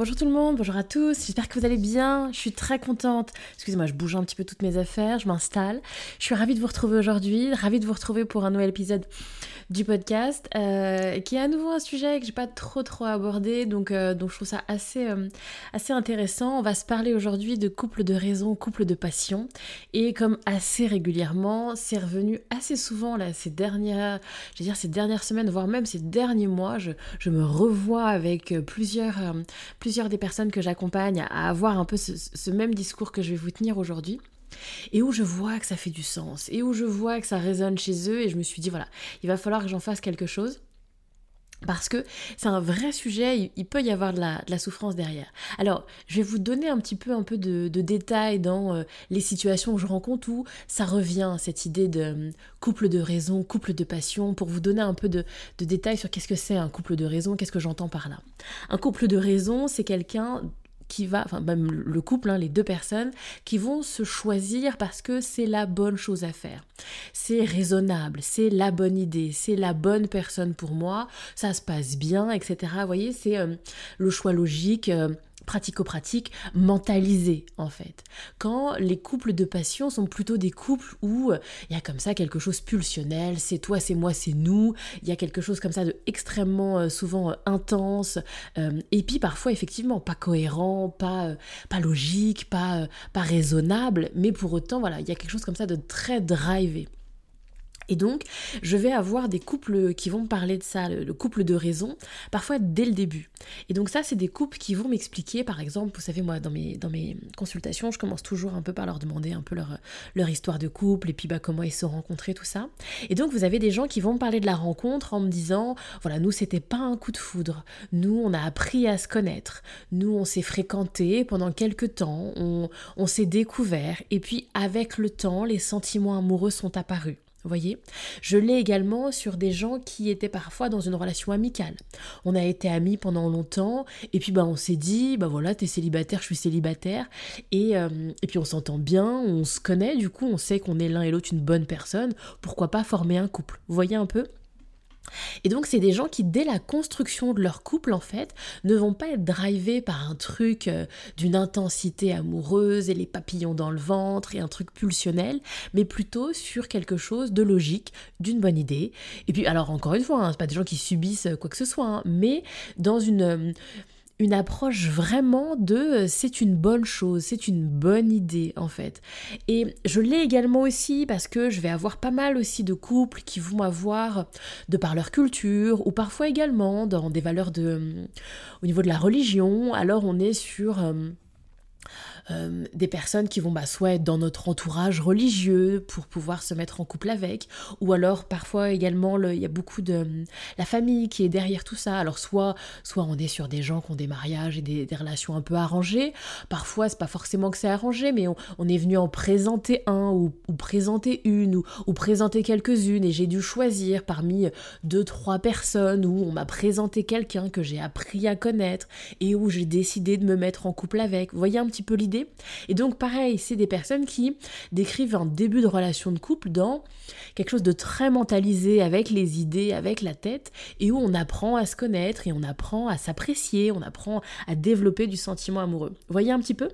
Bonjour tout le monde, bonjour à tous, j'espère que vous allez bien, je suis très contente. Excusez-moi, je bouge un petit peu toutes mes affaires, je m'installe. Je suis ravie de vous retrouver aujourd'hui, ravie de vous retrouver pour un nouvel épisode du podcast, euh, qui est à nouveau un sujet que j'ai pas trop trop abordé, donc, euh, donc je trouve ça assez, euh, assez intéressant. On va se parler aujourd'hui de couple de raison, couple de passion, et comme assez régulièrement, c'est revenu assez souvent là ces dernières, je dire ces dernières semaines, voire même ces derniers mois, je, je me revois avec plusieurs des personnes que j'accompagne à avoir un peu ce, ce même discours que je vais vous tenir aujourd'hui et où je vois que ça fait du sens, et où je vois que ça résonne chez eux, et je me suis dit, voilà, il va falloir que j'en fasse quelque chose. Parce que c'est un vrai sujet, il peut y avoir de la, souffrance derrière. Alors, je vais vous donner un petit peu, un peu de, détails dans euh, les situations que je rencontre où ça revient, cette idée de euh, couple de raison, couple de passion, pour vous donner un peu de, de détails sur qu'est-ce que c'est un couple de raison, qu'est-ce que j'entends par là. Un couple de raison, c'est quelqu'un qui va, enfin même le couple, hein, les deux personnes, qui vont se choisir parce que c'est la bonne chose à faire. C'est raisonnable, c'est la bonne idée, c'est la bonne personne pour moi, ça se passe bien, etc. Vous voyez, c'est euh, le choix logique. Euh, pratico-pratique mentalisé en fait. Quand les couples de passion sont plutôt des couples où euh, il y a comme ça quelque chose pulsionnel, c'est toi, c'est moi, c'est nous, il y a quelque chose comme ça de extrêmement euh, souvent euh, intense et puis parfois effectivement pas cohérent, pas, pas logique, pas, pas raisonnable, mais pour autant voilà, il y a quelque chose comme ça de très drivé. Et donc, je vais avoir des couples qui vont me parler de ça, le, couple de raison, parfois dès le début. Et donc ça, c'est des couples qui vont m'expliquer, par exemple, vous savez, moi, dans mes, dans mes consultations, je commence toujours un peu par leur demander un peu leur, leur histoire de couple, et puis bah, comment ils se sont rencontrés, tout ça. Et donc, vous avez des gens qui vont me parler de la rencontre en me disant, voilà, nous, c'était pas un coup de foudre. Nous, on a appris à se connaître. Nous, on s'est fréquentés pendant quelques temps. On, on s'est découvert. Et puis, avec le temps, les sentiments amoureux sont apparus. Vous voyez? Je l'ai également sur des gens qui étaient parfois dans une relation amicale. On a été amis pendant longtemps, et puis bah, on s'est dit, bah voilà, t'es célibataire, je suis célibataire, et, euh, et puis on s'entend bien, on se connaît, du coup on sait qu'on est l'un et l'autre une bonne personne, pourquoi pas former un couple? Vous voyez un peu? Et donc c'est des gens qui dès la construction de leur couple en fait ne vont pas être drivés par un truc euh, d'une intensité amoureuse et les papillons dans le ventre et un truc pulsionnel, mais plutôt sur quelque chose de logique, d'une bonne idée. Et puis alors encore une fois, hein, c'est pas des gens qui subissent quoi que ce soit, hein, mais dans une euh, une approche vraiment de euh, c'est une bonne chose, c'est une bonne idée en fait. Et je l'ai également aussi parce que je vais avoir pas mal aussi de couples qui vont avoir de par leur culture ou parfois également dans des valeurs de euh, au niveau de la religion. Alors on est sur euh, euh, des personnes qui vont bah, soit être dans notre entourage religieux pour pouvoir se mettre en couple avec, ou alors parfois également il y a beaucoup de la famille qui est derrière tout ça. Alors soit, soit on est sur des gens qui ont des mariages et des, relations un peu arrangées, parfois c'est pas forcément que c'est arrangé, mais on, est venu en présenter un ou, présenter une ou, ou présenter quelques-unes et j'ai dû choisir parmi deux, trois personnes où on m'a présenté quelqu'un que j'ai appris à connaître et où j'ai décidé de me mettre en couple avec. Vous voyez un petit peu l'idée et donc pareil, c'est des personnes qui décrivent un début de relation de couple dans quelque chose de très mentalisé avec les idées, avec la tête, et où on apprend à se connaître et on apprend à s'apprécier, on apprend à développer du sentiment amoureux. Voyez un petit peu?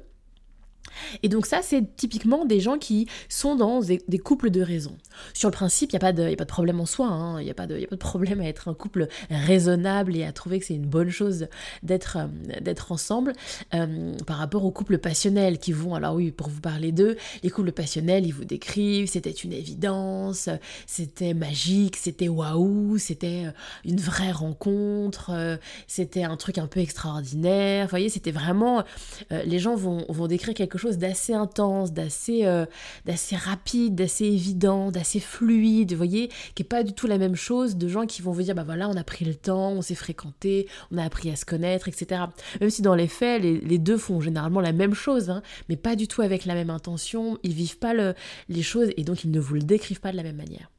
Et donc ça, c'est typiquement des gens qui sont dans des, couples de raison. Sur le principe, il n'y a, a pas de problème en soi, hein. il n'y a, a pas de problème à être un couple raisonnable et à trouver que c'est une bonne chose d'être euh, ensemble euh, par rapport aux couples passionnels qui vont, alors oui, pour vous parler d'eux, les couples passionnels, ils vous décrivent, c'était une évidence, c'était magique, c'était waouh, c'était euh, une vraie rencontre, c'était un truc un peu extraordinaire, vous voyez, c'était vraiment, les gens vont, vont décrire quelque chose d'assez intense, d'assez euh, d'assez rapide, d'assez évident, d'assez fluide, vous voyez, qui est pas du tout la même chose de gens qui vont vous dire bah voilà, on a pris le temps, on s'est fréquenté, on a appris à se connaître, etc. Même si dans les faits, les, deux font généralement la même chose, hein, mais pas du tout avec la même intention, ils vivent pas le, les choses et donc ils ne vous le décrivent pas de la même manière.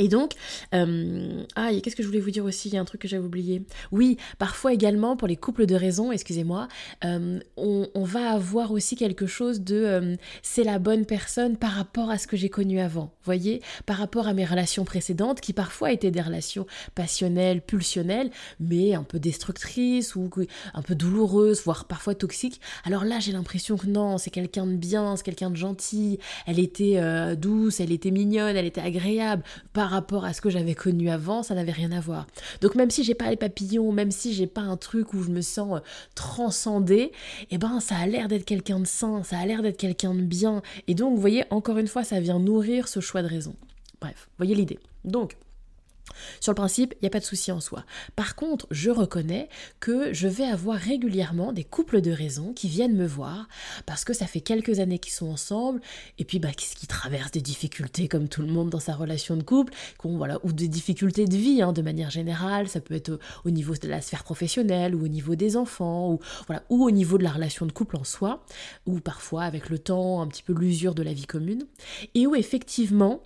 Et donc, euh, ah, qu'est-ce que je voulais vous dire aussi? Il y a un truc que j'avais oublié. Oui, parfois également, pour les couples de raison, excusez-moi, euh, on, va avoir aussi quelque chose de euh, c'est la bonne personne par rapport à ce que j'ai connu avant. voyez? Par rapport à mes relations précédentes, qui parfois étaient des relations passionnelles, pulsionnelles, mais un peu destructrices ou un peu douloureuses, voire parfois toxiques. Alors là, j'ai l'impression que non, c'est quelqu'un de bien, c'est quelqu'un de gentil. Elle était douce, elle était mignonne, elle était agréable. Rapport à ce que j'avais connu avant, ça n'avait rien à voir. Donc même si j'ai pas les papillons, même si j'ai pas un truc où je me sens euh, transcendée, eh ben ça a l'air d'être quelqu'un de sain, ça a l'air d'être quelqu'un de bien. Et donc vous voyez, encore une fois, ça vient nourrir ce choix de raison. Bref, voyez l'idée. Donc, sur le principe, il n'y a pas de souci en soi. Par contre, je reconnais que je vais avoir régulièrement des couples de raisons qui viennent me voir parce que ça fait quelques années qu'ils sont ensemble et puis bah, qui traversent des difficultés comme tout le monde dans sa relation de couple, voilà, ou des difficultés de vie hein, de manière générale. Ça peut être au niveau de la sphère professionnelle ou au niveau des enfants ou, voilà, ou au niveau de la relation de couple en soi, ou parfois avec le temps un petit peu l'usure de la vie commune, et où effectivement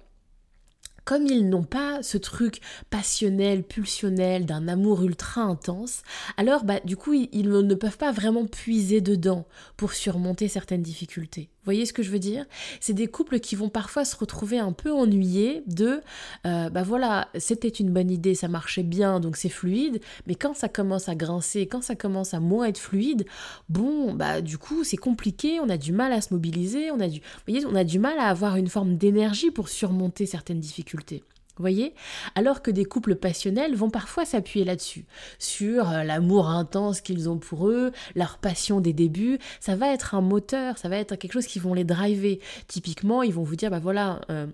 comme ils n'ont pas ce truc passionnel, pulsionnel, d'un amour ultra intense, alors bah, du coup ils, ne peuvent pas vraiment puiser dedans pour surmonter certaines difficultés. Vous voyez ce que je veux dire? C'est des couples qui vont parfois se retrouver un peu ennuyés de euh, bah voilà, c'était une bonne idée, ça marchait bien, donc c'est fluide, mais quand ça commence à grincer, quand ça commence à moins être fluide, bon, bah du coup c'est compliqué, on a du mal à se mobiliser, on a du, on a du mal à avoir une forme d'énergie pour surmonter certaines difficultés voyez? Alors que des couples passionnels vont parfois s'appuyer là-dessus, sur euh, l'amour intense qu'ils ont pour eux, leur passion des débuts, ça va être un moteur, ça va être quelque chose qui vont les driver. Typiquement, ils vont vous dire, bah voilà, euh,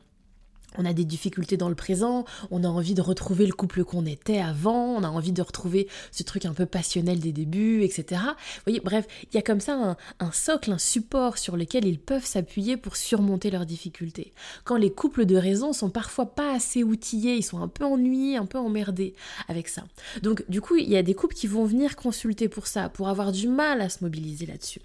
on a des difficultés dans le présent, on a envie de retrouver le couple qu'on était avant, on a envie de retrouver ce truc un peu passionnel des débuts, etc. Vous voyez, bref, il y a comme ça un, socle, un support sur lequel ils peuvent s'appuyer pour surmonter leurs difficultés. Quand les couples de raison sont parfois pas assez outillés, ils sont un peu ennuyés, un peu emmerdés avec ça. Donc du coup, il y a des couples qui vont venir consulter pour ça, pour avoir du mal à se mobiliser là-dessus.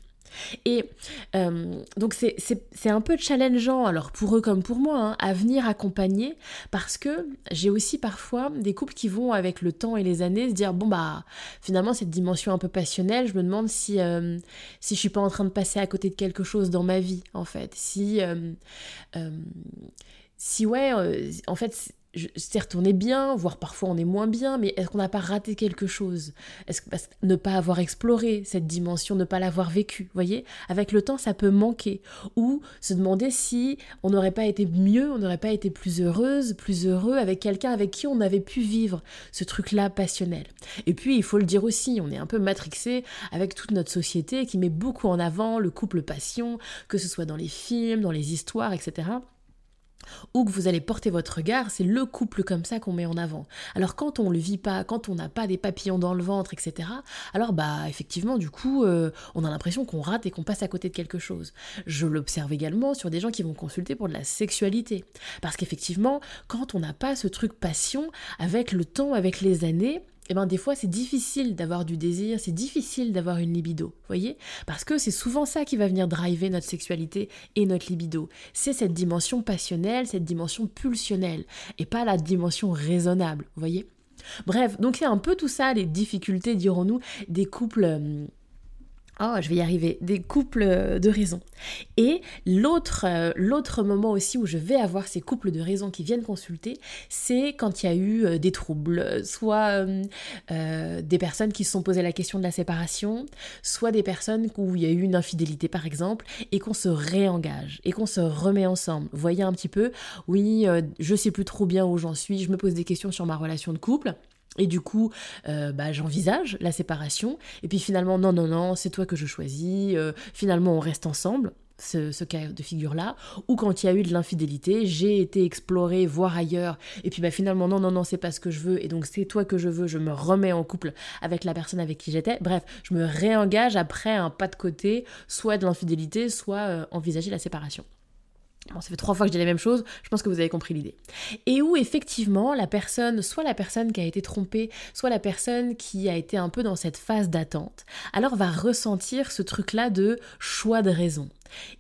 Et euh, donc c'est un peu challengeant, alors pour eux comme pour moi, hein, à venir accompagner, parce que j'ai aussi parfois des couples qui vont avec le temps et les années se dire, bon bah finalement cette dimension un peu passionnelle, je me demande si, euh, si je suis pas en train de passer à côté de quelque chose dans ma vie, en fait. Si, euh, si ouais, en fait certes on est bien, voire parfois on est moins bien, mais est-ce qu'on n'a pas raté quelque chose? Est-ce que ne pas avoir exploré cette dimension, ne pas l'avoir vécu, voyez? Avec le temps, ça peut manquer. Ou se demander si on n'aurait pas été mieux, on n'aurait pas été plus heureuse, plus heureux avec quelqu'un avec qui on avait pu vivre ce truc-là passionnel. Et puis, il faut le dire aussi, on est un peu matrixé avec toute notre société qui met beaucoup en avant le couple passion, que ce soit dans les films, dans les histoires, etc ou que vous allez porter votre regard, c'est le couple comme ça qu'on met en avant. Alors quand on le vit pas, quand on n'a pas des papillons dans le ventre, etc., alors bah effectivement du coup euh, on a l'impression qu'on rate et qu'on passe à côté de quelque chose. Je l'observe également sur des gens qui vont consulter pour de la sexualité. Parce qu'effectivement, quand on n'a pas ce truc passion, avec le temps, avec les années, et eh ben des fois c'est difficile d'avoir du désir, c'est difficile d'avoir une libido, voyez? Parce que c'est souvent ça qui va venir driver notre sexualité et notre libido. C'est cette dimension passionnelle, cette dimension pulsionnelle, et pas la dimension raisonnable, voyez? Bref, donc c'est un peu tout ça, les difficultés, dirons-nous, des couples... Euh, Oh, je vais y arriver. Des couples de raison. Et l'autre, euh, l'autre moment aussi où je vais avoir ces couples de raison qui viennent consulter, c'est quand il y a eu euh, des troubles, soit euh, des personnes qui se sont posées la question de la séparation, soit des personnes où il y a eu une infidélité par exemple, et qu'on se réengage, et qu'on se remet ensemble. Voyez un petit peu, oui, je sais plus trop bien où j'en suis, je me pose des questions sur ma relation de couple. Et du coup, euh, bah, j'envisage la séparation. Et puis finalement, non, non, non, c'est toi que je choisis. Euh, finalement, on reste ensemble. Ce, cas de figure-là, ou quand il y a eu de l'infidélité, j'ai été explorer, voir ailleurs, et puis bah finalement non, non, non, c'est pas ce que je veux, et donc c'est toi que je veux, je me remets en couple avec la personne avec qui j'étais, bref, je me réengage après un pas de côté, soit de l'infidélité, soit euh, envisager la séparation. Bon, ça fait trois fois que je dis la même chose, je pense que vous avez compris l'idée. Et où effectivement la personne, soit la personne qui a été trompée, soit la personne qui a été un peu dans cette phase d'attente, alors va ressentir ce truc-là de choix de raison.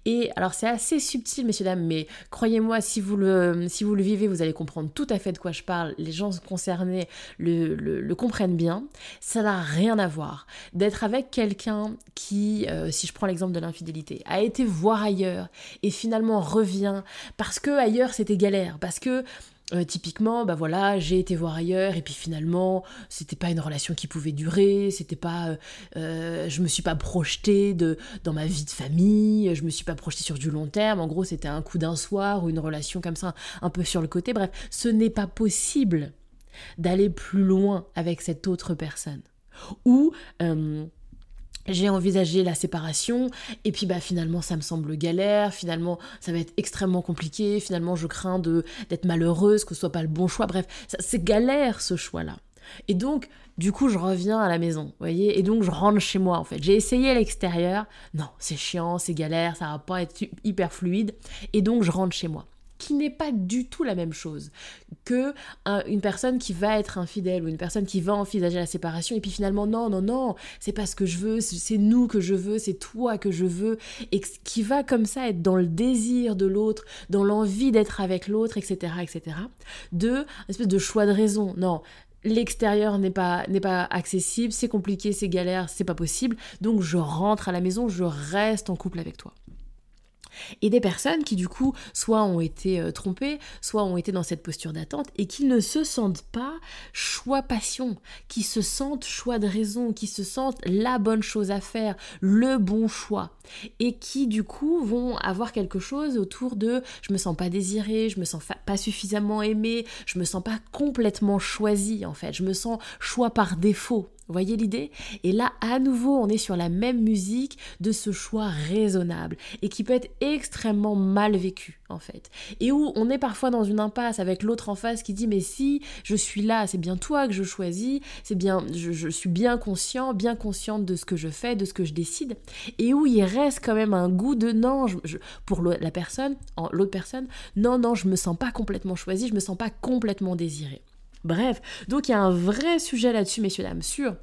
Et alors c'est assez subtil, messieurs, dames, mais croyez-moi, si, vous le, si vous le vivez, vous allez comprendre tout à fait de quoi je parle. Les gens concernés le, le, comprennent bien. Ça n'a rien à voir d'être avec quelqu'un qui, euh, si je prends l'exemple de l'infidélité, a été voir ailleurs et finalement revient parce que ailleurs c'était galère, parce que euh, typiquement, bah voilà, j'ai été voir ailleurs et puis finalement, c'était pas une relation qui pouvait durer, c'était pas, euh, euh, je me suis pas projetée de dans ma vie de famille, je me suis pas projetée sur du long terme. En gros, c'était un coup d'un soir ou une relation comme ça, un peu sur le côté. Bref, ce n'est pas possible d'aller plus loin avec cette autre personne. Ou j'ai envisagé la séparation et puis bah finalement ça me semble galère, finalement ça va être extrêmement compliqué, finalement je crains de d'être malheureuse, que ce soit pas le bon choix, bref, c'est galère ce choix-là. Et donc du coup je reviens à la maison, voyez, et donc je rentre chez moi en fait. J'ai essayé à l'extérieur, non c'est chiant, c'est galère, ça va pas être hyper fluide, et donc je rentre chez moi qui n'est pas du tout la même chose que une personne qui va être infidèle ou une personne qui va envisager la séparation et puis finalement non non non c'est pas ce que je veux c'est nous que je veux c'est toi que je veux et qui va comme ça être dans le désir de l'autre dans l'envie d'être avec l'autre etc etc de une espèce de choix de raison. Non l'extérieur n'est pas n'est pas accessible c'est compliqué c'est galère c'est pas possible. Donc je rentre à la maison je reste en couple avec toi et des personnes qui du coup soit ont été euh, trompées, soit ont été dans cette posture d'attente et qui ne se sentent pas choix passion, qui se sentent choix de raison, qui se sentent la bonne chose à faire, le bon choix et qui du coup vont avoir quelque chose autour de je me sens pas désirée, je me sens pas suffisamment aimée, je me sens pas complètement choisie en fait, je me sens choix par défaut. Vous voyez l'idée? Et là, à nouveau, on est sur la même musique de ce choix raisonnable et qui peut être extrêmement mal vécu, en fait. Et où on est parfois dans une impasse avec l'autre en face qui dit Mais si je suis là, c'est bien toi que je choisis, c'est bien, je, suis bien conscient, bien consciente de ce que je fais, de ce que je décide. Et où il reste quand même un goût de non, pour la personne, l'autre personne, non, non, je me sens pas complètement choisie, je me sens pas complètement désirée. Bref, donc il y a un vrai sujet là-dessus, messieurs, dames, sur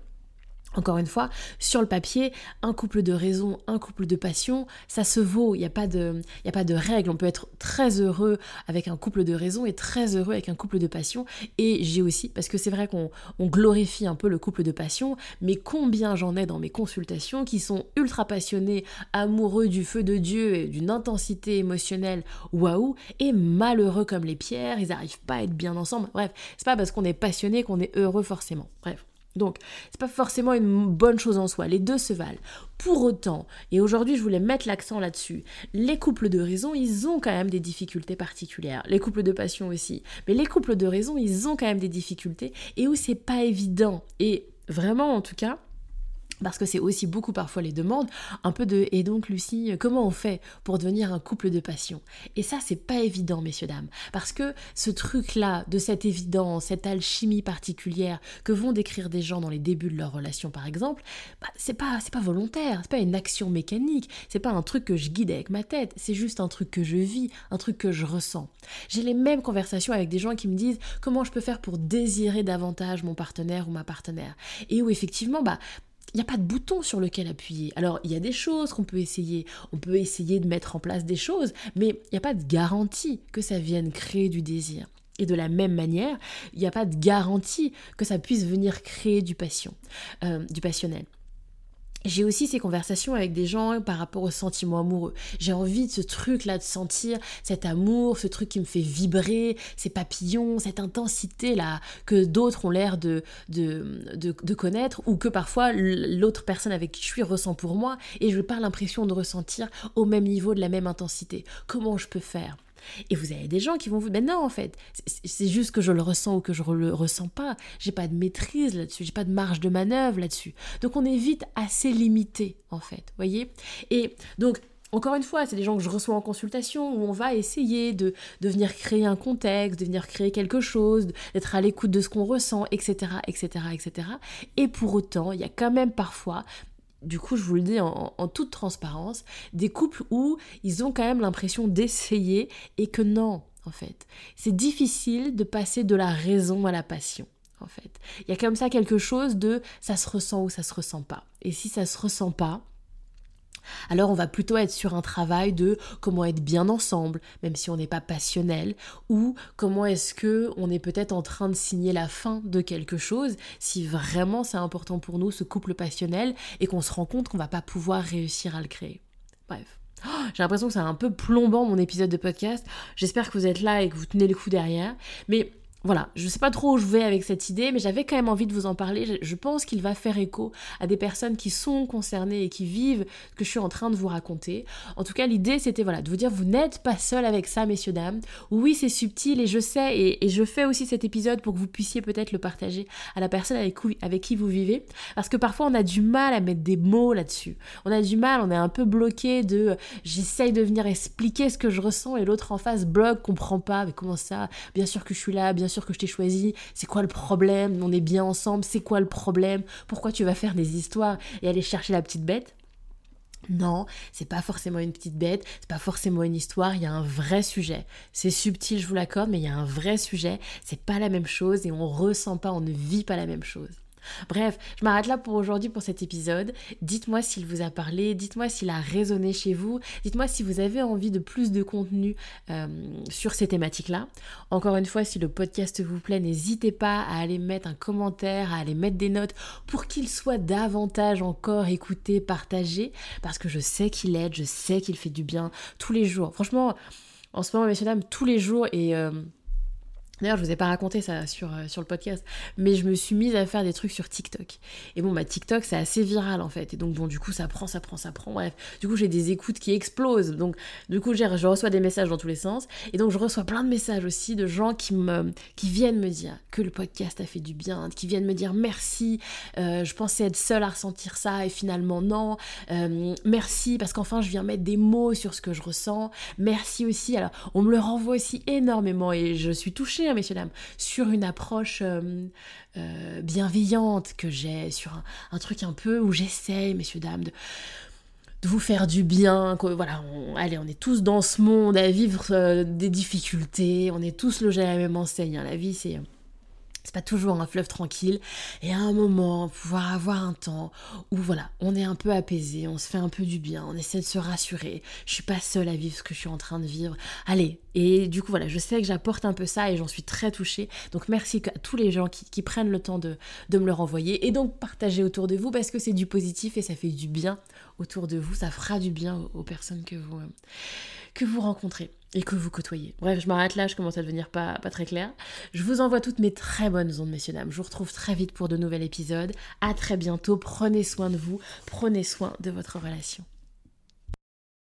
encore une fois, sur le papier, un couple de raison, un couple de passion, ça se vaut, il n'y a, pas de, a pas de règle. On peut être très heureux avec un couple de raison et très heureux avec un couple de passion. Et j'ai aussi, parce que c'est vrai qu'on glorifie un peu le couple de passion, mais combien j'en ai dans mes consultations qui sont ultra passionnés, amoureux du feu de Dieu et d'une intensité émotionnelle, waouh, et malheureux comme les pierres, ils n'arrivent pas à être bien ensemble. Bref, c'est pas parce qu'on est passionné qu'on est heureux forcément. Bref. Donc, c'est pas forcément une bonne chose en soi, les deux se valent. Pour autant, et aujourd'hui je voulais mettre l'accent là-dessus, les couples de raison, ils ont quand même des difficultés particulières. Les couples de passion aussi. Mais les couples de raison, ils ont quand même des difficultés et où c'est pas évident. Et vraiment, en tout cas, parce que c'est aussi beaucoup parfois les demandes, un peu de et donc Lucie, comment on fait pour devenir un couple de passion? Et ça, c'est pas évident, messieurs, dames, parce que ce truc-là, de cette évidence, cette alchimie particulière que vont décrire des gens dans les débuts de leur relation, par exemple, bah, c'est pas, c'est pas volontaire, c'est pas une action mécanique, c'est pas un truc que je guide avec ma tête, c'est juste un truc que je vis, un truc que je ressens. J'ai les mêmes conversations avec des gens qui me disent comment je peux faire pour désirer davantage mon partenaire ou ma partenaire, et où effectivement, bah il n'y a pas de bouton sur lequel appuyer. Alors, il y a des choses qu'on peut essayer. On peut essayer de mettre en place des choses, mais il n'y a pas de garantie que ça vienne créer du désir. Et de la même manière, il n'y a pas de garantie que ça puisse venir créer du passion, euh, du passionnel. J'ai aussi ces conversations avec des gens par rapport au sentiment amoureux. J'ai envie de ce truc-là, de sentir cet amour, ce truc qui me fait vibrer, ces papillons, cette intensité-là que d'autres ont l'air de de, de, connaître ou que parfois l'autre personne avec qui je suis ressent pour moi et je n'ai pas l'impression de ressentir au même niveau, de la même intensité. Comment je peux faire? Et vous avez des gens qui vont vous dire, mais non, en fait, c'est juste que je le ressens ou que je le ressens pas. J'ai pas de maîtrise là-dessus, j'ai pas de marge de manœuvre là-dessus. Donc on est vite assez limité, en fait, voyez? Et donc, encore une fois, c'est des gens que je reçois en consultation où on va essayer de, de venir créer un contexte, de venir créer quelque chose, d'être à l'écoute de ce qu'on ressent, etc., etc., etc. Et pour autant, il y a quand même parfois du coup, je vous le dis en, toute transparence, des couples où ils ont quand même l'impression d'essayer et que non, en fait. C'est difficile de passer de la raison à la passion. En fait, il y a comme ça quelque chose de ça se ressent ou ça se ressent pas. Et si ça se ressent pas, alors on va plutôt être sur un travail de comment être bien ensemble, même si on n'est pas passionnel, ou comment est-ce que on est peut-être en train de signer la fin de quelque chose, si vraiment c'est important pour nous ce couple passionnel et qu'on se rend compte qu'on va pas pouvoir réussir à le créer. Bref. Oh, j'ai l'impression que c'est un peu plombant mon épisode de podcast. J'espère que vous êtes là et que vous tenez le coup derrière. Mais voilà, je sais pas trop où je vais avec cette idée, mais j'avais quand même envie de vous en parler. Je pense qu'il va faire écho à des personnes qui sont concernées et qui vivent ce que je suis en train de vous raconter. En tout cas, l'idée, c'était voilà, de vous dire, vous n'êtes pas seul avec ça, messieurs, dames. Oui, c'est subtil et je sais, et, je fais aussi cet épisode pour que vous puissiez peut-être le partager à la personne avec, avec qui vous vivez. Parce que parfois, on a du mal à mettre des mots là-dessus. On a du mal, on est un peu bloqué de j'essaye de venir expliquer ce que je ressens et l'autre en face bloque, comprend pas. Mais comment ça? Bien sûr que je suis là, bien sûr que je t'ai choisi, c'est quoi le problème, on est bien ensemble, c'est quoi le problème, pourquoi tu vas faire des histoires et aller chercher la petite bête? Non, c'est pas forcément une petite bête, c'est pas forcément une histoire, il y a un vrai sujet. C'est subtil, je vous l'accorde, mais il y a un vrai sujet, c'est pas la même chose et on ressent pas, on ne vit pas la même chose. Bref, je m'arrête là pour aujourd'hui pour cet épisode. Dites-moi s'il vous a parlé, dites-moi s'il a résonné chez vous, dites-moi si vous avez envie de plus de contenu euh, sur ces thématiques-là. Encore une fois, si le podcast vous plaît, n'hésitez pas à aller mettre un commentaire, à aller mettre des notes pour qu'il soit davantage encore écouté, partagé, parce que je sais qu'il aide, je sais qu'il fait du bien tous les jours. Franchement, en ce moment, messieurs, dames, tous les jours et... Euh, D'ailleurs, je vous ai pas raconté ça sur, euh, sur le podcast, mais je me suis mise à faire des trucs sur TikTok. Et bon, bah TikTok, c'est assez viral en fait. Et donc, bon, du coup, ça prend, ça prend, ça prend. Bref, du coup, j'ai des écoutes qui explosent. Donc, du coup, je reçois des messages dans tous les sens. Et donc, je reçois plein de messages aussi de gens qui, me, qui viennent me dire que le podcast a fait du bien, qui viennent me dire merci, euh, je pensais être seule à ressentir ça et finalement non. Euh, merci parce qu'enfin, je viens mettre des mots sur ce que je ressens. Merci aussi. Alors, on me le renvoie aussi énormément et je suis touchée messieurs, dames, sur une approche euh, euh, bienveillante que j'ai, sur un, truc un peu où j'essaye, messieurs, dames, de, vous faire du bien. voilà, allez, on est tous dans ce monde à vivre euh, des difficultés, on est tous logés à la même enseigne. La vie, c'est c'est pas toujours un fleuve tranquille. Et à un moment, pouvoir avoir un temps où voilà, on est un peu apaisé, on se fait un peu du bien, on essaie de se rassurer. Je suis pas seule à vivre ce que je suis en train de vivre. Allez, et du coup voilà, je sais que j'apporte un peu ça et j'en suis très touchée. Donc merci à tous les gens qui, prennent le temps de, de, me le renvoyer et donc partager autour de vous parce que c'est du positif et ça fait du bien autour de vous. Ça fera du bien aux, personnes que vous, euh, que vous rencontrez et que vous côtoyez. Bref, je m'arrête là, je commence à devenir pas, pas très clair. Je vous envoie toutes mes très bonnes ondes, messieurs, dames. Je vous retrouve très vite pour de nouveaux épisodes. À très bientôt. Prenez soin de vous, prenez soin de votre relation.